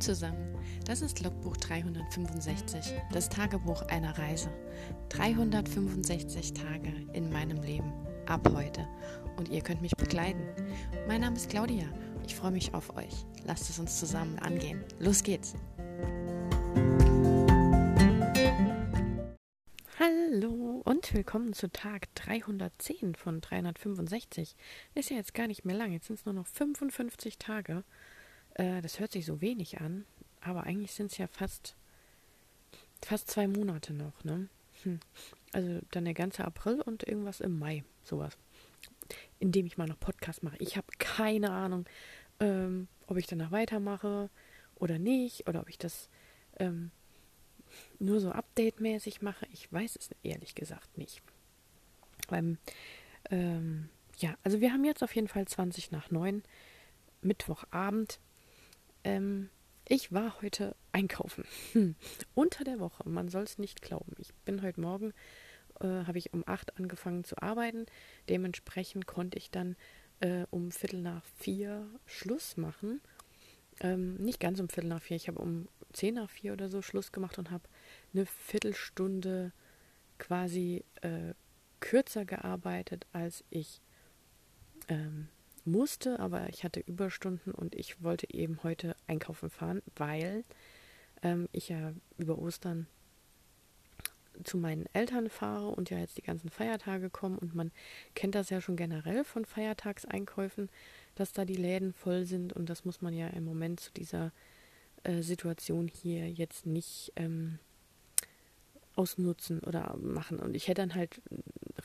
Zusammen, das ist Logbuch 365, das Tagebuch einer Reise. 365 Tage in meinem Leben, ab heute. Und ihr könnt mich begleiten. Mein Name ist Claudia, ich freue mich auf euch. Lasst es uns zusammen angehen. Los geht's! Hallo und willkommen zu Tag 310 von 365. Ist ja jetzt gar nicht mehr lang, jetzt sind es nur noch 55 Tage. Äh, das hört sich so wenig an, aber eigentlich sind es ja fast, fast zwei Monate noch, ne? Hm. Also dann der ganze April und irgendwas im Mai, sowas. Indem ich mal noch Podcast mache. Ich habe keine Ahnung, ähm, ob ich danach weitermache oder nicht, oder ob ich das ähm, nur so update-mäßig mache. Ich weiß es ehrlich gesagt nicht. Weil, ähm, ja, also wir haben jetzt auf jeden Fall 20 nach 9, Mittwochabend. Ähm, ich war heute einkaufen. Hm. Unter der Woche. Man soll es nicht glauben. Ich bin heute Morgen, äh, habe ich um 8 angefangen zu arbeiten. Dementsprechend konnte ich dann äh, um Viertel nach vier Schluss machen. Ähm, nicht ganz um Viertel nach vier. Ich habe um 10 nach vier oder so Schluss gemacht und habe eine Viertelstunde quasi äh, kürzer gearbeitet, als ich ähm, musste, aber ich hatte Überstunden und ich wollte eben heute einkaufen fahren, weil ähm, ich ja über Ostern zu meinen Eltern fahre und ja jetzt die ganzen Feiertage kommen und man kennt das ja schon generell von Feiertagseinkäufen, dass da die Läden voll sind und das muss man ja im Moment zu dieser äh, Situation hier jetzt nicht ähm, ausnutzen oder machen. Und ich hätte dann halt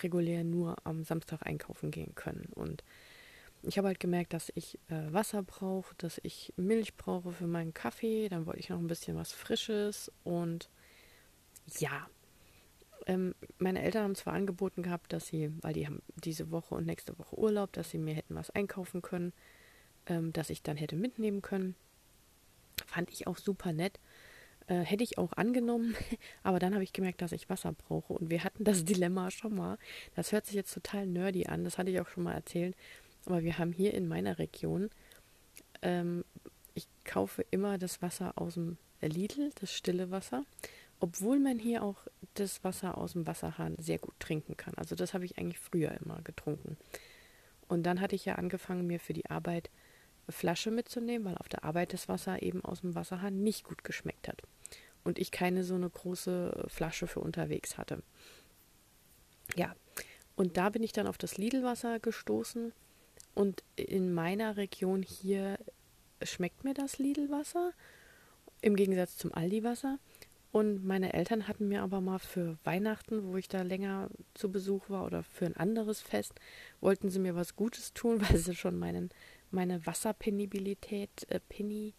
regulär nur am Samstag einkaufen gehen können und ich habe halt gemerkt, dass ich äh, Wasser brauche, dass ich Milch brauche für meinen Kaffee. Dann wollte ich noch ein bisschen was Frisches. Und ja, ähm, meine Eltern haben zwar angeboten gehabt, dass sie, weil die haben diese Woche und nächste Woche Urlaub, dass sie mir hätten was einkaufen können, ähm, dass ich dann hätte mitnehmen können. Fand ich auch super nett. Äh, hätte ich auch angenommen, aber dann habe ich gemerkt, dass ich Wasser brauche. Und wir hatten das Dilemma schon mal. Das hört sich jetzt total nerdy an, das hatte ich auch schon mal erzählt. Aber wir haben hier in meiner Region, ähm, ich kaufe immer das Wasser aus dem Lidl, das stille Wasser, obwohl man hier auch das Wasser aus dem Wasserhahn sehr gut trinken kann. Also das habe ich eigentlich früher immer getrunken. Und dann hatte ich ja angefangen, mir für die Arbeit eine Flasche mitzunehmen, weil auf der Arbeit das Wasser eben aus dem Wasserhahn nicht gut geschmeckt hat. Und ich keine so eine große Flasche für unterwegs hatte. Ja, und da bin ich dann auf das Lidl-Wasser gestoßen und in meiner Region hier schmeckt mir das Lidl-Wasser im Gegensatz zum Aldi-Wasser. Und meine Eltern hatten mir aber mal für Weihnachten, wo ich da länger zu Besuch war oder für ein anderes Fest, wollten sie mir was Gutes tun, weil sie schon meinen, meine Wasserpenibilität, äh, Penny,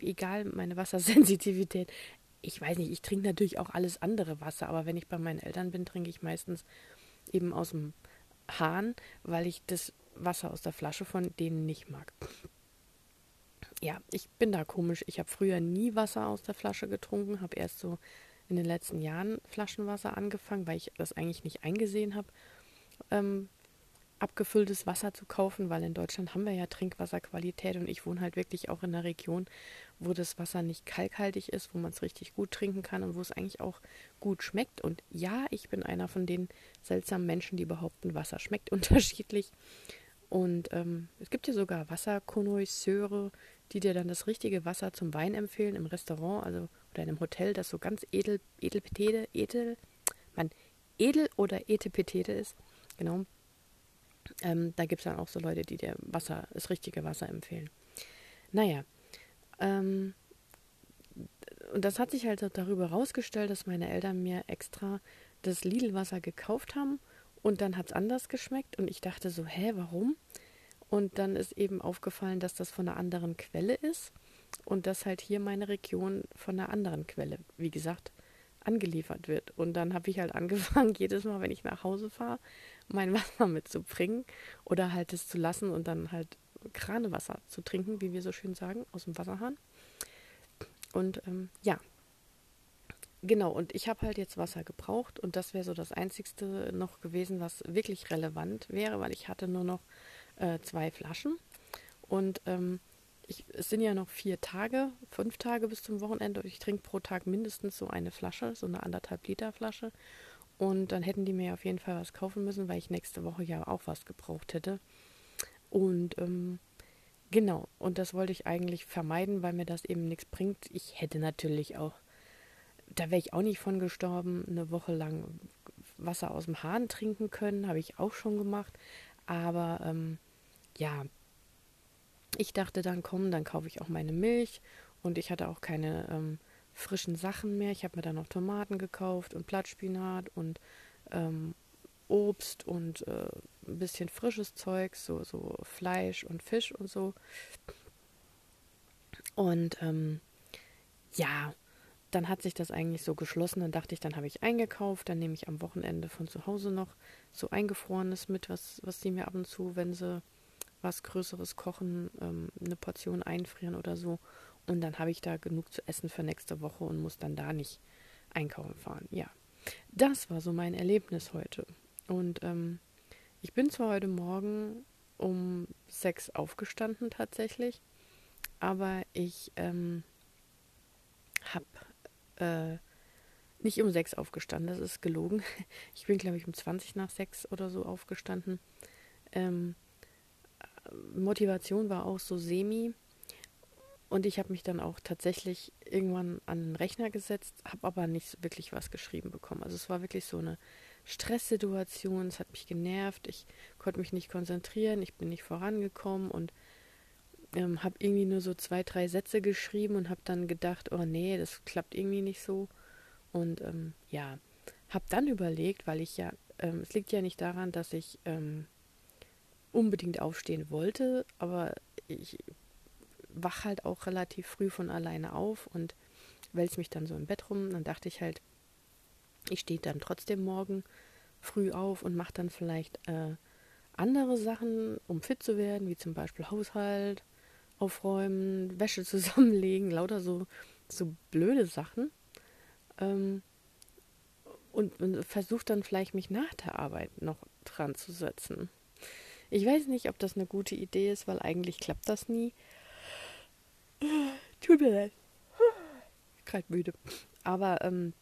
egal, meine Wassersensitivität, ich weiß nicht, ich trinke natürlich auch alles andere Wasser, aber wenn ich bei meinen Eltern bin, trinke ich meistens eben aus dem Hahn, weil ich das Wasser aus der Flasche von denen nicht mag. Ja, ich bin da komisch. Ich habe früher nie Wasser aus der Flasche getrunken, habe erst so in den letzten Jahren Flaschenwasser angefangen, weil ich das eigentlich nicht eingesehen habe, ähm, abgefülltes Wasser zu kaufen, weil in Deutschland haben wir ja Trinkwasserqualität und ich wohne halt wirklich auch in einer Region, wo das Wasser nicht kalkhaltig ist, wo man es richtig gut trinken kann und wo es eigentlich auch gut schmeckt. Und ja, ich bin einer von den seltsamen Menschen, die behaupten, Wasser schmeckt unterschiedlich. Und ähm, es gibt ja sogar Wasserkonnoisseure, die dir dann das richtige Wasser zum Wein empfehlen im Restaurant, also oder in einem Hotel, das so ganz edel, edelpetete, edel, man, edel oder etepetete ist. Genau. Ähm, da gibt es dann auch so Leute, die dir Wasser, das richtige Wasser empfehlen. Naja. Ähm, und das hat sich halt darüber herausgestellt, dass meine Eltern mir extra das Lidl-Wasser gekauft haben und dann hat es anders geschmeckt und ich dachte so, hä, warum? Und dann ist eben aufgefallen, dass das von einer anderen Quelle ist und dass halt hier meine Region von einer anderen Quelle, wie gesagt, angeliefert wird. Und dann habe ich halt angefangen, jedes Mal, wenn ich nach Hause fahre, mein Wasser mitzubringen oder halt es zu lassen und dann halt Kranewasser zu trinken, wie wir so schön sagen, aus dem Wasserhahn. Und ähm, ja, Genau, und ich habe halt jetzt Wasser gebraucht und das wäre so das Einzigste noch gewesen, was wirklich relevant wäre, weil ich hatte nur noch äh, zwei Flaschen. Und ähm, ich, es sind ja noch vier Tage, fünf Tage bis zum Wochenende und ich trinke pro Tag mindestens so eine Flasche, so eine anderthalb Liter Flasche. Und dann hätten die mir auf jeden Fall was kaufen müssen, weil ich nächste Woche ja auch was gebraucht hätte. Und ähm, genau, und das wollte ich eigentlich vermeiden, weil mir das eben nichts bringt. Ich hätte natürlich auch, da wäre ich auch nicht von gestorben, eine Woche lang Wasser aus dem Hahn trinken können, habe ich auch schon gemacht. Aber ähm, ja, ich dachte dann, komm, dann kaufe ich auch meine Milch und ich hatte auch keine ähm, frischen Sachen mehr. Ich habe mir dann noch Tomaten gekauft und Blattspinat und ähm, Obst und äh, ein bisschen frisches Zeug, so, so Fleisch und Fisch und so. Und ähm, ja, dann hat sich das eigentlich so geschlossen. Dann dachte ich, dann habe ich eingekauft, dann nehme ich am Wochenende von zu Hause noch so eingefrorenes mit, was, was sie mir ab und zu, wenn sie was Größeres kochen, ähm, eine Portion einfrieren oder so. Und dann habe ich da genug zu essen für nächste Woche und muss dann da nicht einkaufen fahren. Ja, das war so mein Erlebnis heute. Und ähm, ich bin zwar heute Morgen um sechs aufgestanden tatsächlich, aber ich ähm, habe äh, nicht um sechs aufgestanden, das ist gelogen. Ich bin, glaube ich, um 20 nach sechs oder so aufgestanden. Ähm, Motivation war auch so semi. Und ich habe mich dann auch tatsächlich irgendwann an den Rechner gesetzt, habe aber nicht wirklich was geschrieben bekommen. Also es war wirklich so eine Stresssituation, es hat mich genervt, ich konnte mich nicht konzentrieren, ich bin nicht vorangekommen und ähm, habe irgendwie nur so zwei, drei Sätze geschrieben und habe dann gedacht, oh nee, das klappt irgendwie nicht so. Und ähm, ja, habe dann überlegt, weil ich ja, ähm, es liegt ja nicht daran, dass ich ähm, unbedingt aufstehen wollte, aber ich wach halt auch relativ früh von alleine auf und wälze mich dann so im Bett rum. Dann dachte ich halt, ich stehe dann trotzdem morgen früh auf und mache dann vielleicht äh, andere Sachen, um fit zu werden, wie zum Beispiel Haushalt, aufräumen, Wäsche zusammenlegen, lauter so, so blöde Sachen. Ähm, und, und versuche dann vielleicht mich nach der Arbeit noch dran zu setzen. Ich weiß nicht, ob das eine gute Idee ist, weil eigentlich klappt das nie. Tut mir leid. Gerade müde. Aber ähm,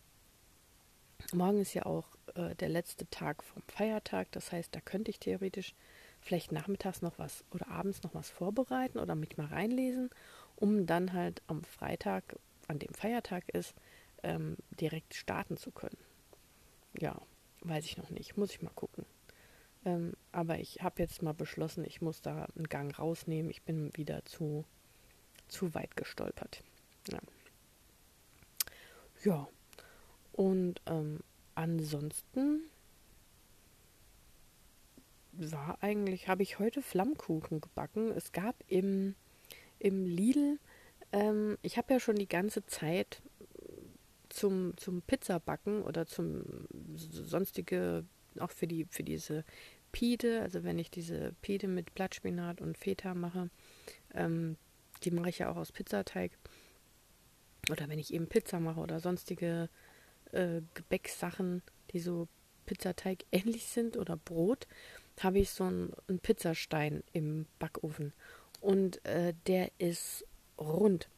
morgen ist ja auch äh, der letzte Tag vom Feiertag. Das heißt, da könnte ich theoretisch vielleicht nachmittags noch was oder abends noch was vorbereiten oder mich mal reinlesen, um dann halt am Freitag, an dem Feiertag ist, ähm, direkt starten zu können. Ja, weiß ich noch nicht. Muss ich mal gucken. Ähm, aber ich habe jetzt mal beschlossen, ich muss da einen Gang rausnehmen. Ich bin wieder zu, zu weit gestolpert. Ja. ja. Und ähm, ansonsten war eigentlich, habe ich heute Flammkuchen gebacken. Es gab im, im Lidl, ähm, ich habe ja schon die ganze Zeit zum, zum Pizzabacken oder zum sonstige, auch für die, für diese Pide, also wenn ich diese Pide mit Blattspinat und Feta mache, ähm, die mache ich ja auch aus Pizzateig. Oder wenn ich eben Pizza mache oder sonstige äh, Gebäcksachen, die so Pizzateig ähnlich sind oder Brot, habe ich so einen, einen, Pizzastein im Backofen. Und äh, der ist rund.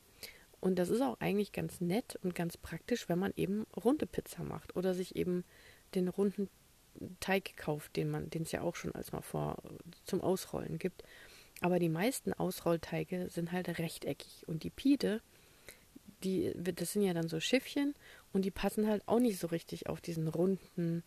Und das ist auch eigentlich ganz nett und ganz praktisch, wenn man eben runde Pizza macht oder sich eben den runden Teig kauft, den man, den es ja auch schon als mal vor zum Ausrollen gibt. Aber die meisten Ausrollteige sind halt rechteckig und die Pide, die, das sind ja dann so Schiffchen und die passen halt auch nicht so richtig auf diesen runden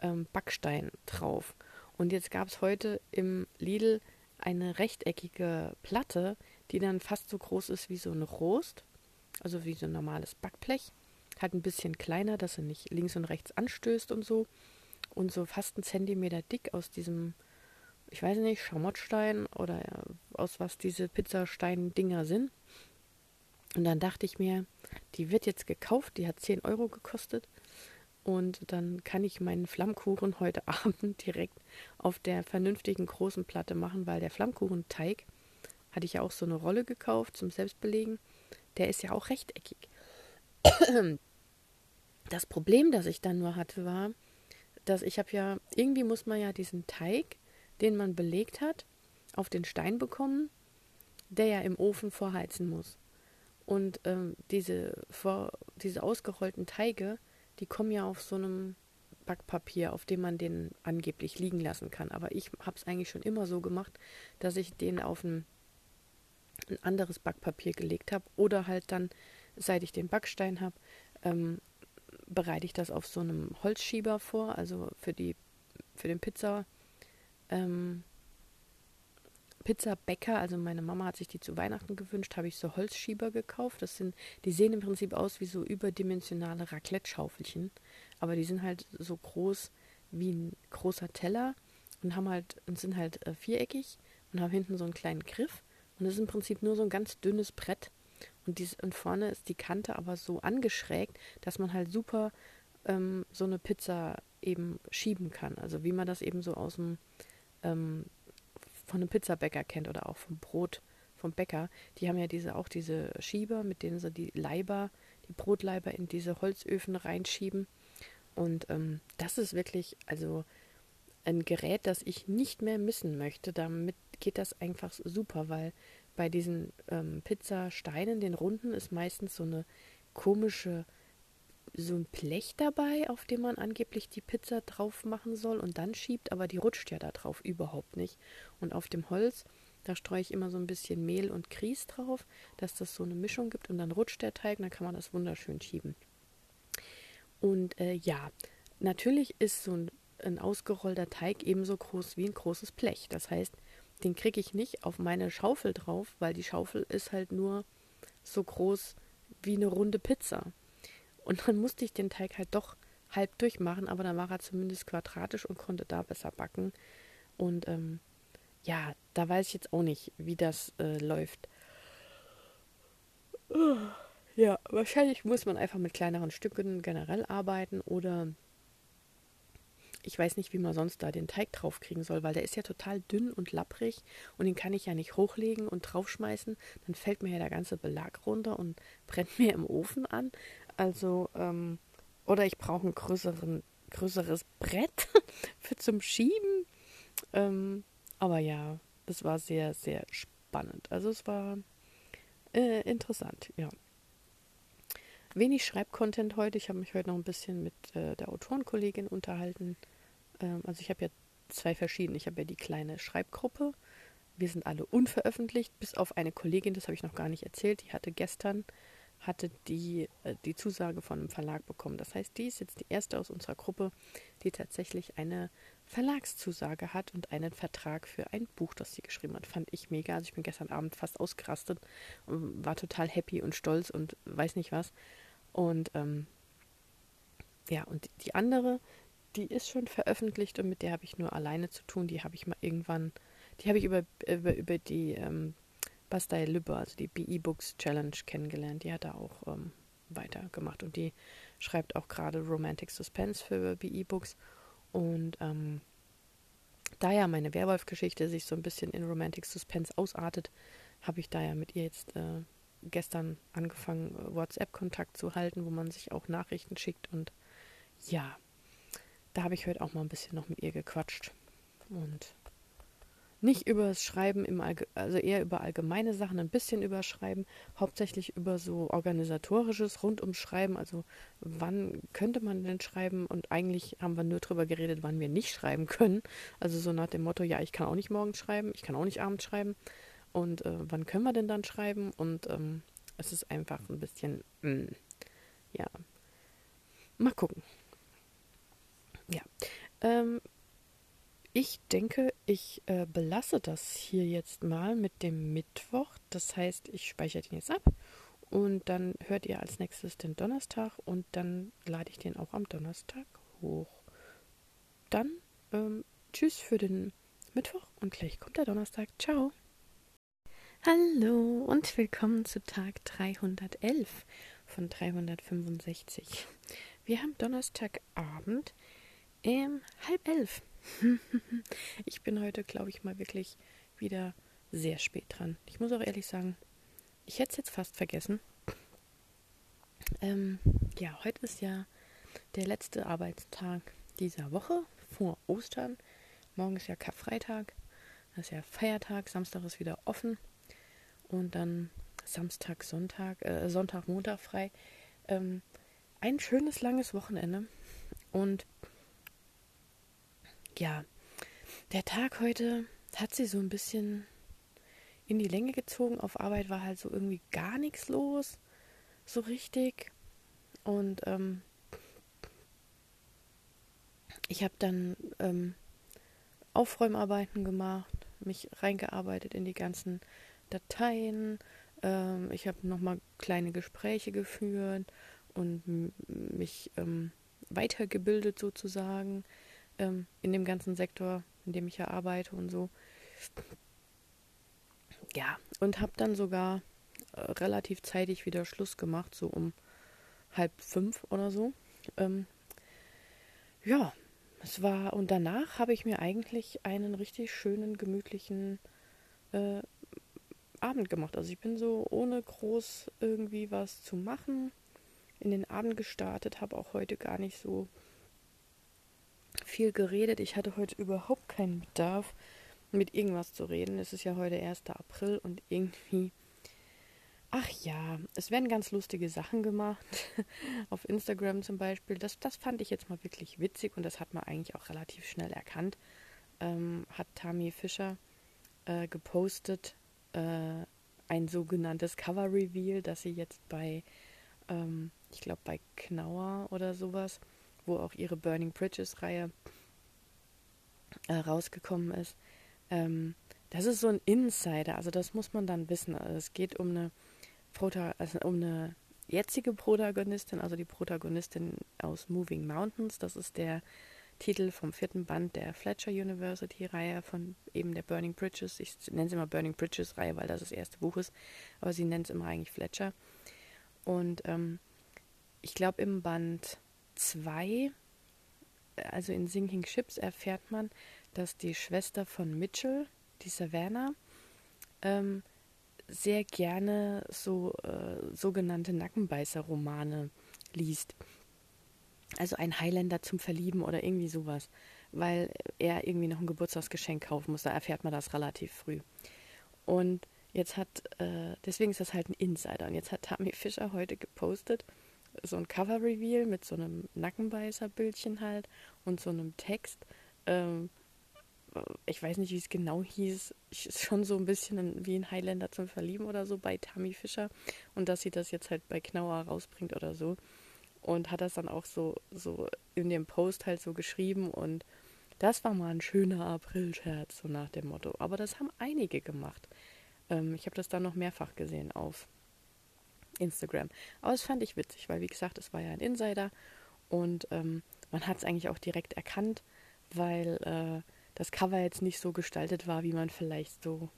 ähm, Backstein drauf. Und jetzt gab es heute im Lidl eine rechteckige Platte, die dann fast so groß ist wie so ein Rost, also wie so ein normales Backblech. Halt ein bisschen kleiner, dass er nicht links und rechts anstößt und so und so fast einen Zentimeter dick aus diesem, ich weiß nicht, Schamottstein oder aus was diese Pizzastein-Dinger sind. Und dann dachte ich mir, die wird jetzt gekauft, die hat 10 Euro gekostet. Und dann kann ich meinen Flammkuchen heute Abend direkt auf der vernünftigen großen Platte machen, weil der Flammkuchenteig, hatte ich ja auch so eine Rolle gekauft zum Selbstbelegen, der ist ja auch rechteckig. Das Problem, das ich dann nur hatte, war, dass ich habe ja, irgendwie muss man ja diesen Teig, den man belegt hat, auf den Stein bekommen. der ja im Ofen vorheizen muss. Und ähm, diese, vor, diese ausgerollten Teige, die kommen ja auf so einem Backpapier, auf dem man den angeblich liegen lassen kann. Aber ich habe es eigentlich schon immer so gemacht, dass ich den auf ein, ein anderes Backpapier gelegt habe oder halt dann, seit ich den Backstein habe, ähm, bereite ich das auf so einem Holzschieber vor, also für die für den Pizza ähm, Pizzabäcker, also meine Mama hat sich die zu Weihnachten gewünscht, habe ich so Holzschieber gekauft. Das sind, die sehen im Prinzip aus wie so überdimensionale Raclette-Schaufelchen, aber die sind halt so groß wie ein großer Teller und haben halt und sind halt äh, viereckig und haben hinten so einen kleinen Griff und das ist im Prinzip nur so ein ganz dünnes Brett und, dies, und vorne ist die Kante aber so angeschrägt, dass man halt super ähm, so eine Pizza eben schieben kann. Also wie man das eben so aus dem ähm, von einem Pizzabäcker kennt oder auch vom Brot vom Bäcker. Die haben ja diese auch diese Schieber, mit denen sie die Leiber, die Brotleiber in diese Holzöfen reinschieben. Und ähm, das ist wirklich also ein Gerät, das ich nicht mehr missen möchte. Damit geht das einfach super, weil bei diesen ähm, Pizzasteinen, den runden, ist meistens so eine komische, so ein Blech dabei, auf dem man angeblich die Pizza drauf machen soll und dann schiebt, aber die rutscht ja da drauf überhaupt nicht. Und auf dem Holz, da streue ich immer so ein bisschen Mehl und Grieß drauf, dass das so eine Mischung gibt und dann rutscht der Teig, dann kann man das wunderschön schieben. Und äh, ja, natürlich ist so ein, ein ausgerollter Teig ebenso groß wie ein großes Blech. Das heißt, den kriege ich nicht auf meine Schaufel drauf, weil die Schaufel ist halt nur so groß wie eine runde Pizza. Und dann musste ich den Teig halt doch halb durchmachen, aber dann war er zumindest quadratisch und konnte da besser backen. Und ähm, ja, da weiß ich jetzt auch nicht, wie das äh, läuft. Ja, wahrscheinlich muss man einfach mit kleineren Stücken generell arbeiten oder ich weiß nicht, wie man sonst da den Teig draufkriegen soll, weil der ist ja total dünn und lapprig und den kann ich ja nicht hochlegen und draufschmeißen. Dann fällt mir ja der ganze Belag runter und brennt mir im Ofen an. Also, ähm, oder ich brauche ein größeren, größeres Brett für zum Schieben. Ähm, aber ja, es war sehr, sehr spannend. Also es war äh, interessant, ja. Wenig Schreibcontent heute. Ich habe mich heute noch ein bisschen mit äh, der Autorenkollegin unterhalten ähm, also ich habe ja zwei verschiedene. Ich habe ja die kleine Schreibgruppe. Wir sind alle unveröffentlicht, bis auf eine Kollegin, das habe ich noch gar nicht erzählt, die hatte gestern hatte die äh, die Zusage von einem Verlag bekommen. Das heißt, die ist jetzt die erste aus unserer Gruppe, die tatsächlich eine Verlagszusage hat und einen Vertrag für ein Buch, das sie geschrieben hat. Fand ich mega. Also ich bin gestern Abend fast ausgerastet und war total happy und stolz und weiß nicht was. Und ähm, ja, und die andere, die ist schon veröffentlicht und mit der habe ich nur alleine zu tun. Die habe ich mal irgendwann, die habe ich über, über, über die ähm, Bastei Lübbe, also die BE Books Challenge kennengelernt. Die hat da auch ähm, weitergemacht und die schreibt auch gerade Romantic Suspense für BE Books. Und ähm, da ja meine Werwolf-Geschichte sich so ein bisschen in Romantic Suspense ausartet, habe ich da ja mit ihr jetzt äh, gestern angefangen, WhatsApp-Kontakt zu halten, wo man sich auch Nachrichten schickt und ja, da habe ich heute auch mal ein bisschen noch mit ihr gequatscht. Und nicht über das Schreiben, im also eher über allgemeine Sachen, ein bisschen über Schreiben, hauptsächlich über so organisatorisches rund ums Schreiben. Also wann könnte man denn schreiben? Und eigentlich haben wir nur darüber geredet, wann wir nicht schreiben können. Also so nach dem Motto, ja, ich kann auch nicht morgens schreiben, ich kann auch nicht abends schreiben. Und äh, wann können wir denn dann schreiben? Und ähm, es ist einfach ein bisschen, mh, mm, ja, mal gucken. Ja. Ähm, ich denke, ich äh, belasse das hier jetzt mal mit dem Mittwoch. Das heißt, ich speichere den jetzt ab und dann hört ihr als nächstes den Donnerstag und dann lade ich den auch am Donnerstag hoch. Dann ähm, tschüss für den Mittwoch und gleich kommt der Donnerstag. Ciao. Hallo und willkommen zu Tag 311 von 365. Wir haben Donnerstagabend. Ähm, halb elf. ich bin heute, glaube ich, mal wirklich wieder sehr spät dran. Ich muss auch ehrlich sagen, ich hätte es jetzt fast vergessen. Ähm, ja, heute ist ja der letzte Arbeitstag dieser Woche vor Ostern. Morgen ist ja Karfreitag. Das ist ja Feiertag. Samstag ist wieder offen. und dann Samstag, Sonntag, äh, Sonntag, Montag frei. Ähm, ein schönes langes Wochenende und ja, der Tag heute hat sie so ein bisschen in die Länge gezogen. Auf Arbeit war halt so irgendwie gar nichts los, so richtig. Und ähm, ich habe dann ähm, Aufräumarbeiten gemacht, mich reingearbeitet in die ganzen Dateien. Ähm, ich habe nochmal kleine Gespräche geführt und mich ähm, weitergebildet sozusagen ähm, in dem ganzen Sektor, in dem ich ja arbeite und so. Ja, und habe dann sogar äh, relativ zeitig wieder Schluss gemacht, so um halb fünf oder so. Ähm, ja, es war, und danach habe ich mir eigentlich einen richtig schönen, gemütlichen äh, Abend gemacht. Also ich bin so ohne groß irgendwie was zu machen in den Abend gestartet, habe auch heute gar nicht so viel geredet. Ich hatte heute überhaupt keinen Bedarf, mit irgendwas zu reden. Es ist ja heute 1. April und irgendwie. Ach ja, es werden ganz lustige Sachen gemacht. Auf Instagram zum Beispiel. Das, das fand ich jetzt mal wirklich witzig und das hat man eigentlich auch relativ schnell erkannt. Ähm, hat Tami Fischer äh, gepostet äh, ein sogenanntes Cover Reveal, das sie jetzt bei, ähm, ich glaube, bei Knauer oder sowas wo auch ihre Burning Bridges Reihe äh, rausgekommen ist. Ähm, das ist so ein Insider, also das muss man dann wissen. Also es geht um eine, Prota also um eine jetzige Protagonistin, also die Protagonistin aus Moving Mountains. Das ist der Titel vom vierten Band der Fletcher University Reihe von eben der Burning Bridges. Ich nenne sie immer Burning Bridges Reihe, weil das das erste Buch ist, aber sie nennt es immer eigentlich Fletcher. Und ähm, ich glaube im Band 2, also in Sinking Ships, erfährt man, dass die Schwester von Mitchell, die Savannah, ähm, sehr gerne so äh, sogenannte Nackenbeißer-Romane liest. Also ein Highlander zum Verlieben oder irgendwie sowas, weil er irgendwie noch ein Geburtstagsgeschenk kaufen muss. Da erfährt man das relativ früh. Und jetzt hat, äh, deswegen ist das halt ein Insider. Und jetzt hat Tammy Fischer heute gepostet, so ein Cover-Reveal mit so einem Nackenbeißer-Bildchen halt und so einem Text. Ähm, ich weiß nicht, wie es genau hieß. Ist schon so ein bisschen wie ein Highlander zum Verlieben oder so bei Tammy Fischer. Und dass sie das jetzt halt bei Knauer rausbringt oder so. Und hat das dann auch so, so in dem Post halt so geschrieben. Und das war mal ein schöner April-Scherz, so nach dem Motto. Aber das haben einige gemacht. Ähm, ich habe das dann noch mehrfach gesehen auf Instagram. Aber das fand ich witzig, weil wie gesagt, es war ja ein Insider und ähm, man hat es eigentlich auch direkt erkannt, weil äh, das Cover jetzt nicht so gestaltet war, wie man vielleicht so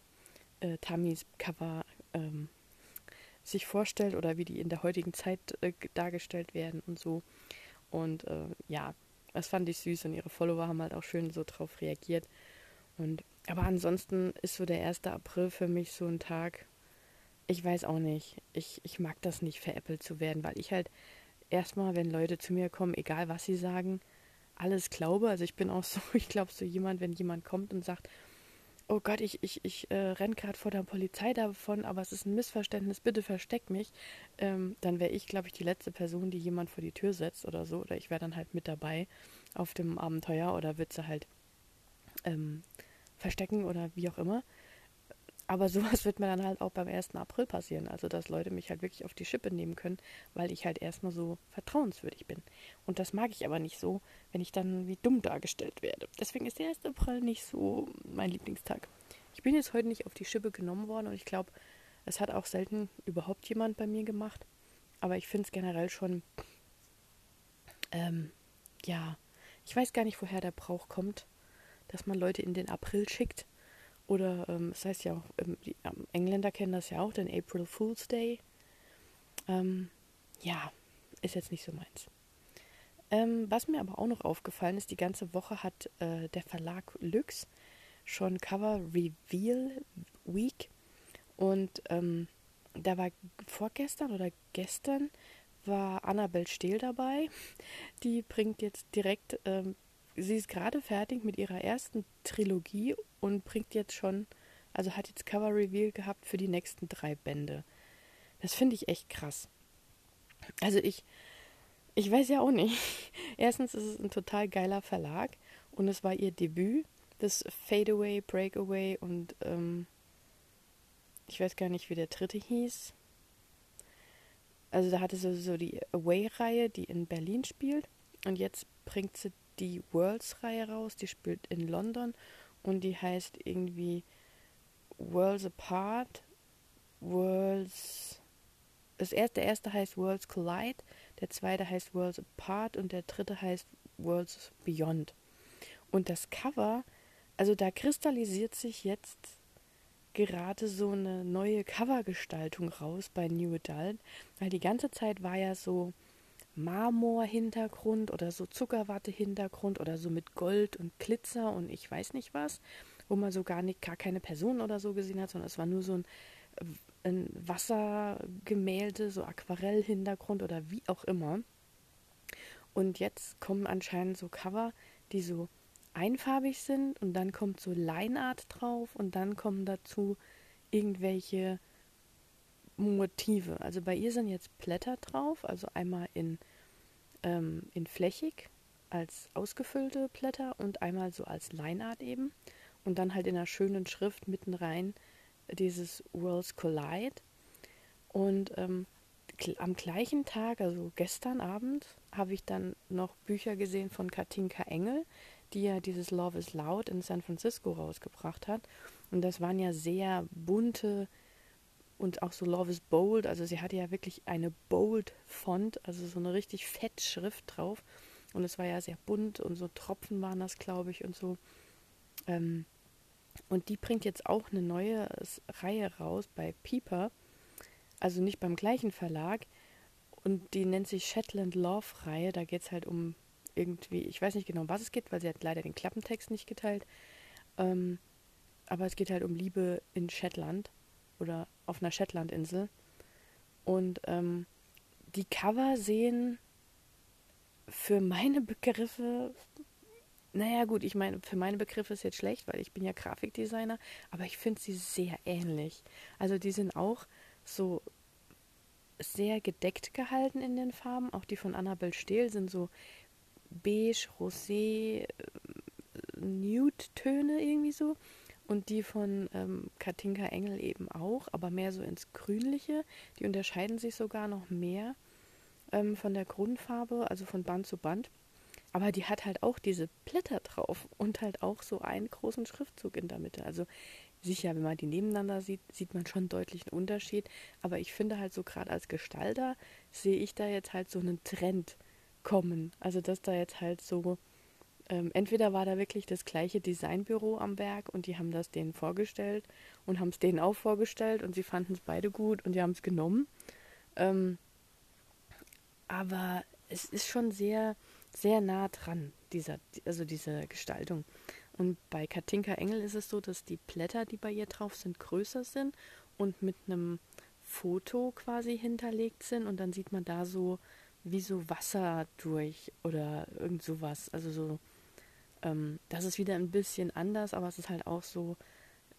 äh, Tamis Cover ähm, sich vorstellt oder wie die in der heutigen Zeit äh, dargestellt werden und so. Und äh, ja, das fand ich süß und ihre Follower haben halt auch schön so drauf reagiert. Und aber ansonsten ist so der 1. April für mich so ein Tag, ich weiß auch nicht. Ich, ich mag das nicht, veräppelt zu werden, weil ich halt erstmal, wenn Leute zu mir kommen, egal was sie sagen, alles glaube. Also ich bin auch so, ich glaube so jemand, wenn jemand kommt und sagt, oh Gott, ich, ich, ich äh, renne gerade vor der Polizei davon, aber es ist ein Missverständnis, bitte versteck mich, ähm, dann wäre ich, glaube ich, die letzte Person, die jemand vor die Tür setzt oder so. Oder ich wäre dann halt mit dabei auf dem Abenteuer oder würde sie halt ähm, verstecken oder wie auch immer. Aber sowas wird mir dann halt auch beim 1. April passieren. Also, dass Leute mich halt wirklich auf die Schippe nehmen können, weil ich halt erstmal so vertrauenswürdig bin. Und das mag ich aber nicht so, wenn ich dann wie dumm dargestellt werde. Deswegen ist der 1. April nicht so mein Lieblingstag. Ich bin jetzt heute nicht auf die Schippe genommen worden und ich glaube, es hat auch selten überhaupt jemand bei mir gemacht. Aber ich finde es generell schon, ähm, ja, ich weiß gar nicht, woher der Brauch kommt, dass man Leute in den April schickt oder ähm, das heißt ja auch, ähm, die ähm, Engländer kennen das ja auch, den April Fool's Day. Ähm, ja, ist jetzt nicht so meins. Ähm, was mir aber auch noch aufgefallen ist, die ganze Woche hat äh, der Verlag Lux schon Cover Reveal Week. Und ähm, da war vorgestern oder gestern war Annabel Stehl dabei. Die bringt jetzt direkt sie ist gerade fertig mit ihrer ersten Trilogie und bringt jetzt schon, Also hat jetzt Cover Reveal gehabt für die nächsten drei Bände. Das finde ich echt krass. Also ich, ich weiß ja auch nicht. Erstens ist es ein total geiler Verlag und es war ihr Debüt, das Fadeaway, Breakaway und ähm, ich weiß gar nicht, wie der dritte hieß. Also da hatte sie so die Away-Reihe, die in Berlin spielt und jetzt bringt sie die Worlds-Reihe raus, die spielt in London und die heißt irgendwie Worlds Apart, Worlds. Das erste, der erste heißt Worlds Collide, der zweite heißt Worlds Apart und der dritte heißt Worlds Beyond. Und das Cover, also da kristallisiert sich jetzt gerade so eine neue Covergestaltung raus bei New Adult, weil die ganze Zeit war ja so Marmor-Hintergrund oder so Zuckerwatte-Hintergrund oder so mit Gold und Glitzer und ich weiß nicht was, wo man so gar nicht gar keine Person oder so gesehen hat, sondern es war nur so ein, ein Wassergemälde, so Aquarell-Hintergrund oder wie auch immer. Und jetzt kommen anscheinend so Cover, die so einfarbig sind und dann kommt so Lineart drauf und dann kommen dazu irgendwelche Motive. Also bei ihr sind jetzt Blätter drauf, also einmal in, ähm, in flächig als ausgefüllte Blätter und einmal so als Lineart eben und dann halt in einer schönen Schrift mitten rein dieses Worlds Collide. Und ähm, am gleichen Tag, also gestern Abend, habe ich dann noch Bücher gesehen von Katinka Engel, die ja dieses Love is Loud in San Francisco rausgebracht hat. Und das waren ja sehr bunte und auch so Love is Bold. Also sie hatte ja wirklich eine Bold Font, also so eine richtig fett Schrift drauf. Und es war ja sehr bunt und so Tropfen waren das, glaube ich, und so. Ähm, und die bringt jetzt auch eine neue Reihe raus bei Pieper. Also nicht beim gleichen Verlag. Und die nennt sich Shetland Love Reihe. Da geht es halt um irgendwie, ich weiß nicht genau, um was es geht, weil sie hat leider den Klappentext nicht geteilt. Ähm, aber es geht halt um Liebe in Shetland oder auf einer Shetlandinsel. Und ähm, die Cover sehen für meine Begriffe, naja gut, ich meine, für meine Begriffe ist jetzt schlecht, weil ich bin ja Grafikdesigner, aber ich finde sie sehr ähnlich. Also die sind auch so sehr gedeckt gehalten in den Farben. Auch die von Annabel Stehl sind so beige, rosé, äh, Nude-Töne irgendwie so. Und die von ähm, Katinka Engel eben auch, aber mehr so ins Grünliche. Die unterscheiden sich sogar noch mehr ähm, von der Grundfarbe, also von Band zu Band. Aber die hat halt auch diese Blätter drauf und halt auch so einen großen Schriftzug in der Mitte. Also sicher, wenn man die nebeneinander sieht, sieht man schon deutlich einen Unterschied. Aber ich finde halt so gerade als Gestalter sehe ich da jetzt halt so einen Trend kommen. Also dass da jetzt halt so, ähm, entweder war da wirklich das gleiche Designbüro am Werk und die haben das denen vorgestellt und haben es denen auch vorgestellt und sie fanden es beide gut und die haben es genommen. Ähm, aber es ist schon sehr, sehr nah dran, dieser, also diese Gestaltung. Und bei Katinka Engel ist es so, dass die Blätter, die bei ihr drauf sind, größer sind und mit einem Foto quasi hinterlegt sind und dann sieht man da so wie so Wasser durch oder irgend sowas. Also so, ähm, das ist wieder ein bisschen anders, aber es ist halt auch so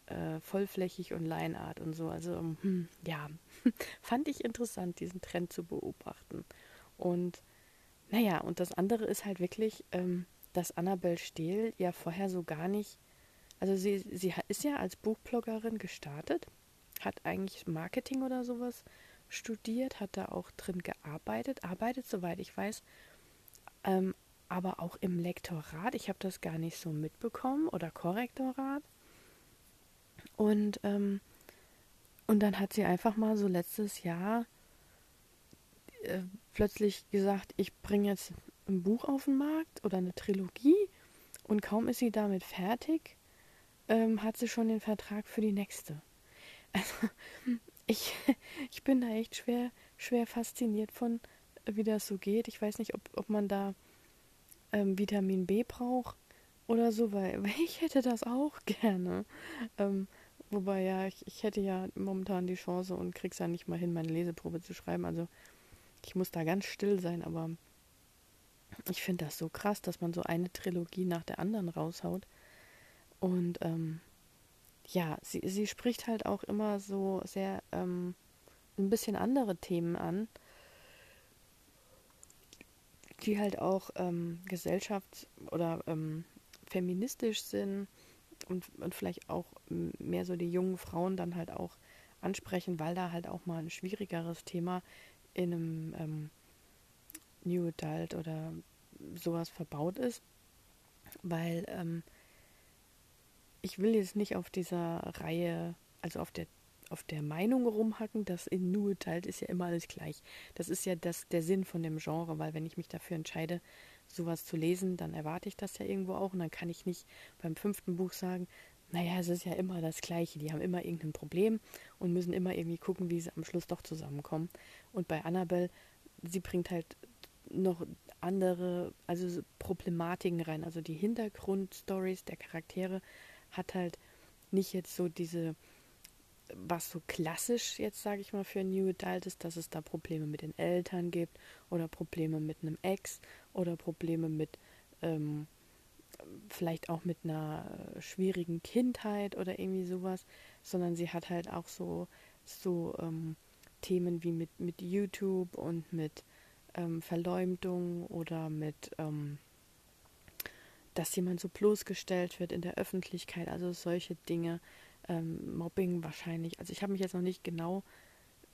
äh, vollflächig und Leinart und so. Also hm, ja, fand ich interessant, diesen Trend zu beobachten. Und naja, und das andere ist halt wirklich, ähm, dass Annabelle Stehl ja vorher so gar nicht, also sie, sie ist ja als Buchbloggerin gestartet, hat eigentlich Marketing oder sowas studiert, hat da auch drin gearbeitet, arbeitet, soweit ich weiß, ähm, aber auch im Lektorat. Ich habe das gar nicht so mitbekommen oder Korrektorat. Und, ähm, und dann hat sie einfach mal so letztes Jahr äh, plötzlich gesagt, ich bringe jetzt ein Buch auf den Markt oder eine Trilogie und kaum ist sie damit fertig, ähm, hat sie schon den Vertrag für die nächste. Also ich, ich bin da echt schwer, schwer fasziniert von, wie das so geht. Ich weiß nicht, ob, ob man da ähm, Vitamin B braucht oder so, weil, weil ich hätte das auch gerne. Ähm, wobei ja, ich, ich hätte ja momentan die Chance und krieg's ja nicht mal hin, meine Leseprobe zu schreiben. Also ich muss da ganz still sein, aber ich finde das so krass, dass man so eine Trilogie nach der anderen raushaut. Und ähm, ja, sie, sie spricht halt auch immer so sehr ähm, ein bisschen andere Themen an, die halt auch ähm, gesellschafts- oder ähm, feministisch sind und, und vielleicht auch mehr so die jungen Frauen dann halt auch ansprechen, weil da halt auch mal ein schwierigeres Thema in einem ähm, New Adult oder sowas verbaut ist, weil ähm, ich will jetzt nicht auf dieser Reihe, also auf der auf der Meinung rumhacken, dass in New Adult ist ja immer alles gleich. Das ist ja das, der Sinn von dem Genre, weil wenn ich mich dafür entscheide, sowas zu lesen, dann erwarte ich das ja irgendwo auch und dann kann ich nicht beim fünften Buch sagen, naja, es ist ja immer das Gleiche. Die haben immer irgendein Problem und müssen immer irgendwie gucken, wie sie am Schluss doch zusammenkommen. Und bei Annabelle, sie bringt halt noch andere, also Problematiken rein. Also die Hintergrundstories der Charaktere hat halt nicht jetzt so diese, was so klassisch jetzt, sage ich mal, für New Adult ist, dass es da Probleme mit den Eltern gibt oder Probleme mit einem Ex oder Probleme mit ähm, vielleicht auch mit einer schwierigen Kindheit oder irgendwie sowas, sondern sie hat halt auch so, so ähm, Themen wie mit, mit YouTube und mit ähm, Verleumdung oder mit, ähm, dass jemand so bloßgestellt wird in der Öffentlichkeit, also solche Dinge, ähm, Mobbing wahrscheinlich. Also ich habe mich jetzt noch nicht genau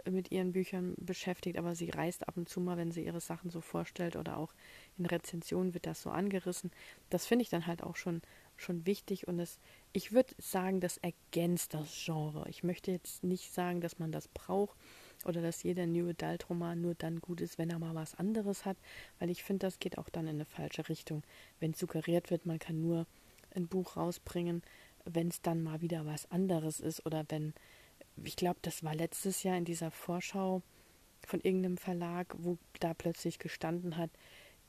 mit ihren Büchern beschäftigt, aber sie reist ab und zu mal, wenn sie ihre Sachen so vorstellt oder auch in Rezensionen wird das so angerissen. Das finde ich dann halt auch schon, schon wichtig und es, ich würde sagen, das ergänzt das Genre. Ich möchte jetzt nicht sagen, dass man das braucht oder dass jeder New Adult Roman nur dann gut ist, wenn er mal was anderes hat, weil ich finde, das geht auch dann in eine falsche Richtung. Wenn suggeriert wird, man kann nur ein Buch rausbringen, wenn es dann mal wieder was anderes ist oder wenn ich glaube, das war letztes Jahr in dieser Vorschau von irgendeinem Verlag, wo da plötzlich gestanden hat,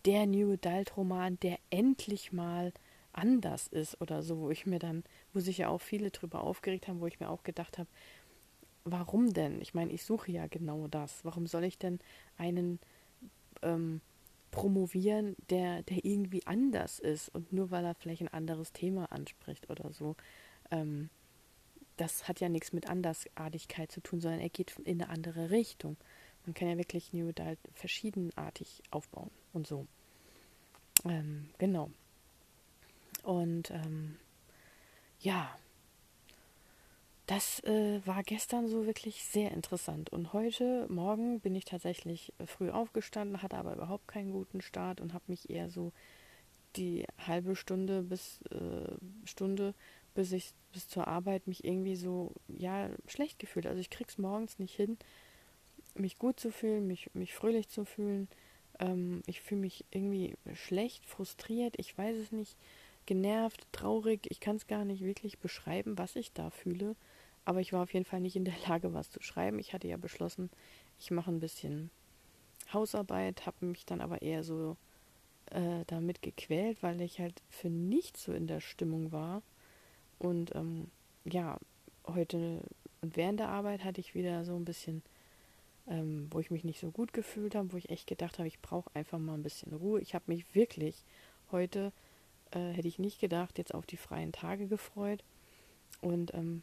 der New Adult Roman, der endlich mal anders ist oder so, wo ich mir dann, wo sich ja auch viele drüber aufgeregt haben, wo ich mir auch gedacht habe, warum denn? Ich meine, ich suche ja genau das. Warum soll ich denn einen ähm, promovieren, der, der irgendwie anders ist und nur weil er vielleicht ein anderes Thema anspricht oder so? Ähm, das hat ja nichts mit Andersartigkeit zu tun, sondern er geht in eine andere Richtung. Man kann ja wirklich New Adult verschiedenartig aufbauen und so. Ähm, genau. Und ähm, ja, das äh, war gestern so wirklich sehr interessant. Und heute Morgen bin ich tatsächlich früh aufgestanden, hatte aber überhaupt keinen guten Start und habe mich eher so die halbe Stunde bis äh, Stunde bis ich bis zur Arbeit mich irgendwie so ja schlecht gefühlt. Also ich krieg's morgens nicht hin, mich gut zu fühlen, mich, mich fröhlich zu fühlen. Ähm, ich fühle mich irgendwie schlecht, frustriert, ich weiß es nicht, genervt, traurig. Ich kann es gar nicht wirklich beschreiben, was ich da fühle. Aber ich war auf jeden Fall nicht in der Lage, was zu schreiben. Ich hatte ja beschlossen, ich mache ein bisschen Hausarbeit, habe mich dann aber eher so äh, damit gequält, weil ich halt für nichts so in der Stimmung war. Und ähm, ja, heute und während der Arbeit hatte ich wieder so ein bisschen, ähm, wo ich mich nicht so gut gefühlt habe, wo ich echt gedacht habe, ich brauche einfach mal ein bisschen Ruhe. Ich habe mich wirklich heute, äh, hätte ich nicht gedacht, jetzt auf die freien Tage gefreut. Und ähm,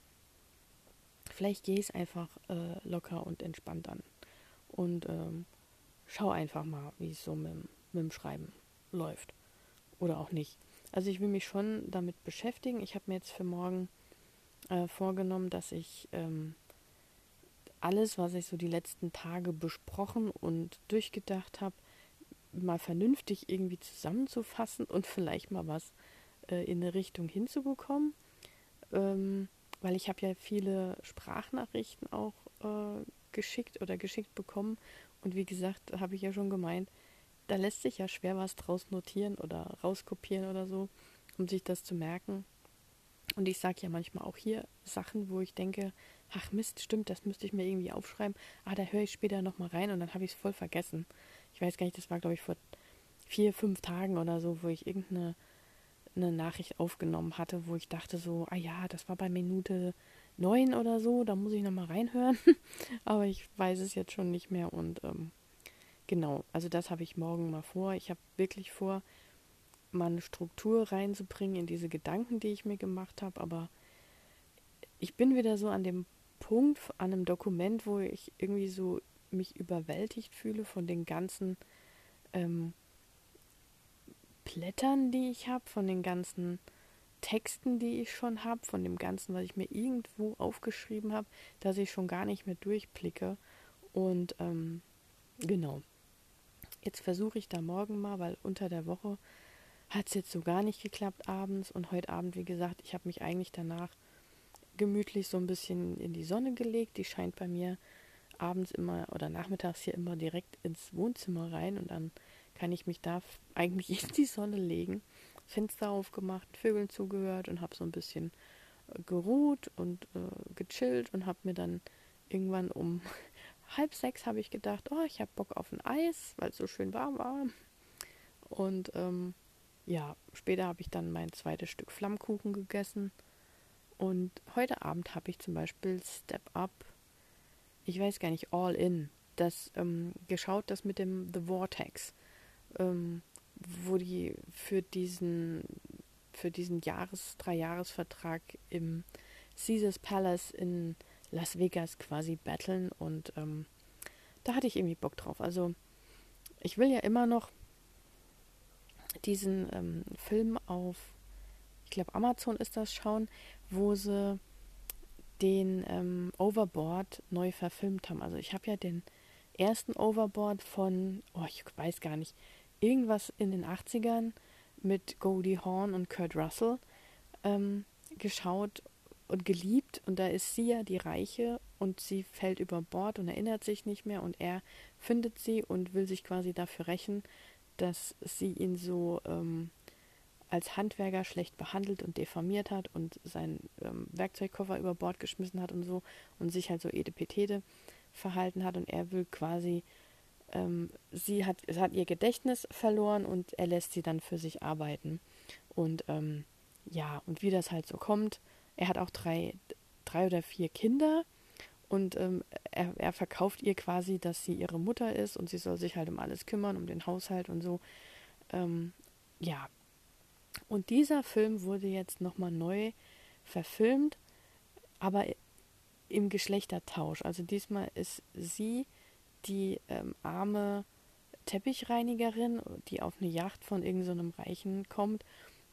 vielleicht gehe ich es einfach äh, locker und entspannt an. Und ähm, schau einfach mal, wie es so mit, mit dem Schreiben läuft. Oder auch nicht. Also ich will mich schon damit beschäftigen. Ich habe mir jetzt für morgen äh, vorgenommen, dass ich ähm, alles, was ich so die letzten Tage besprochen und durchgedacht habe, mal vernünftig irgendwie zusammenzufassen und vielleicht mal was äh, in eine Richtung hinzubekommen. Ähm, weil ich habe ja viele Sprachnachrichten auch äh, geschickt oder geschickt bekommen. Und wie gesagt, habe ich ja schon gemeint, da lässt sich ja schwer was draus notieren oder rauskopieren oder so, um sich das zu merken. Und ich sage ja manchmal auch hier Sachen, wo ich denke, ach Mist, stimmt, das müsste ich mir irgendwie aufschreiben. Ah, da höre ich später nochmal rein und dann habe ich es voll vergessen. Ich weiß gar nicht, das war glaube ich vor vier, fünf Tagen oder so, wo ich irgendeine eine Nachricht aufgenommen hatte, wo ich dachte so, ah ja, das war bei Minute neun oder so, da muss ich nochmal reinhören. Aber ich weiß es jetzt schon nicht mehr und ähm, Genau, also das habe ich morgen mal vor. Ich habe wirklich vor, mal eine Struktur reinzubringen in diese Gedanken, die ich mir gemacht habe, aber ich bin wieder so an dem Punkt, an einem Dokument, wo ich irgendwie so mich überwältigt fühle von den ganzen ähm, Blättern, die ich habe, von den ganzen Texten, die ich schon habe, von dem Ganzen, was ich mir irgendwo aufgeschrieben habe, dass ich schon gar nicht mehr durchblicke. Und ähm, genau. Jetzt versuche ich da morgen mal, weil unter der Woche hat es jetzt so gar nicht geklappt abends. Und heute Abend, wie gesagt, ich habe mich eigentlich danach gemütlich so ein bisschen in die Sonne gelegt. Die scheint bei mir abends immer oder nachmittags hier immer direkt ins Wohnzimmer rein und dann kann ich mich da eigentlich in die Sonne legen, Fenster aufgemacht, Vögeln zugehört und habe so ein bisschen äh, geruht und äh, gechillt und habe mir dann irgendwann um halb sechs habe ich gedacht, oh, ich habe Bock auf ein Eis, weil es so schön warm war. Und ähm, ja, später habe ich dann mein zweites Stück Flammkuchen gegessen. Und heute Abend habe ich zum Beispiel Step Up, ich weiß gar nicht, All In, das ähm, geschaut, das mit dem The Vortex, ähm, wo die für diesen für diesen Jahres Dreijahresvertrag im Caesars Palace in Las Vegas quasi battlen und ähm, da hatte ich irgendwie Bock drauf. Also ich will ja immer noch diesen ähm, Film auf ich glaube Amazon ist das schauen, wo sie den ähm, Overboard neu verfilmt haben. Also ich habe ja den ersten Overboard von, oh, ich weiß gar nicht, irgendwas in den 80ern mit Goldie Hawn und Kurt Russell ähm, geschaut und geliebt. Und da ist sie ja die Reiche und sie fällt über Bord und erinnert sich nicht mehr und er findet sie und will sich quasi dafür rächen, dass sie ihn so ähm, als Handwerker schlecht behandelt und diffamiert hat und seinen ähm, Werkzeugkoffer über Bord geschmissen hat und so und sich halt so edepetete verhalten hat und er will quasi, ähm, sie hat, hat ihr Gedächtnis verloren und er lässt sie dann für sich arbeiten. Und ähm, ja, und wie das halt so kommt, er hat auch drei, drei oder vier Kinder und ähm, er, er verkauft ihr quasi, dass sie ihre Mutter ist und sie soll sich halt um alles kümmern, um den Haushalt und so. Ähm, ja, und dieser Film wurde jetzt nochmal neu verfilmt, aber im Geschlechtertausch. Also diesmal ist sie die ähm, arme Teppichreinigerin, die auf eine Yacht von irgendeinem so Reichen kommt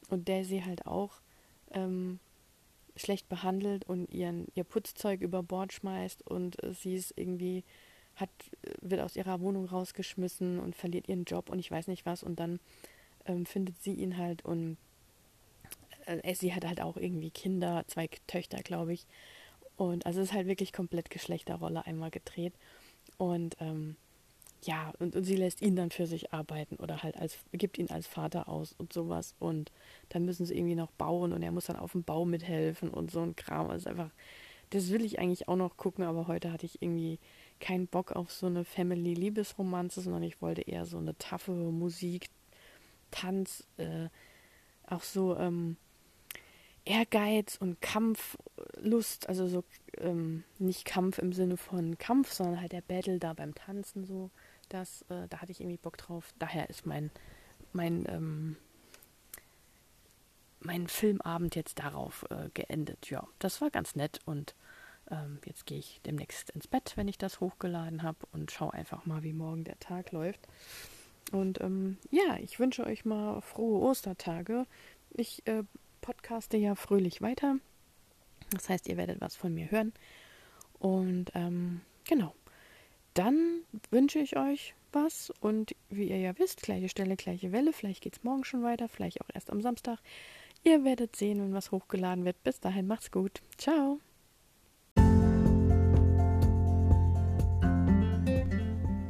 und der sie halt auch ähm, schlecht behandelt und ihren, ihr Putzzeug über Bord schmeißt und äh, sie ist irgendwie, hat, wird aus ihrer Wohnung rausgeschmissen und verliert ihren Job und ich weiß nicht was und dann ähm, findet sie ihn halt und äh, sie hat halt auch irgendwie Kinder, zwei Töchter, glaube ich. Und also es ist halt wirklich komplett Geschlechterrolle einmal gedreht. Und ähm, ja, und, und sie lässt ihn dann für sich arbeiten oder halt als, gibt ihn als Vater aus und sowas. Und dann müssen sie irgendwie noch bauen und er muss dann auf dem Bau mithelfen und so ein Kram. Also einfach, das will ich eigentlich auch noch gucken, aber heute hatte ich irgendwie keinen Bock auf so eine Family-Liebesromanze, sondern ich wollte eher so eine taffe Musik, Tanz, äh, auch so ähm, Ehrgeiz und Kampflust, also so ähm, nicht Kampf im Sinne von Kampf, sondern halt der Battle da beim Tanzen so. Das, äh, da hatte ich irgendwie Bock drauf. Daher ist mein mein ähm, mein Filmabend jetzt darauf äh, geendet. Ja, das war ganz nett und ähm, jetzt gehe ich demnächst ins Bett, wenn ich das hochgeladen habe und schaue einfach mal, wie morgen der Tag läuft. Und ähm, ja, ich wünsche euch mal frohe Ostertage. Ich äh, podcaste ja fröhlich weiter. Das heißt, ihr werdet was von mir hören. Und ähm, genau. Dann wünsche ich euch was. Und wie ihr ja wisst, gleiche Stelle, gleiche Welle. Vielleicht geht es morgen schon weiter, vielleicht auch erst am Samstag. Ihr werdet sehen, wenn was hochgeladen wird. Bis dahin, macht's gut. Ciao.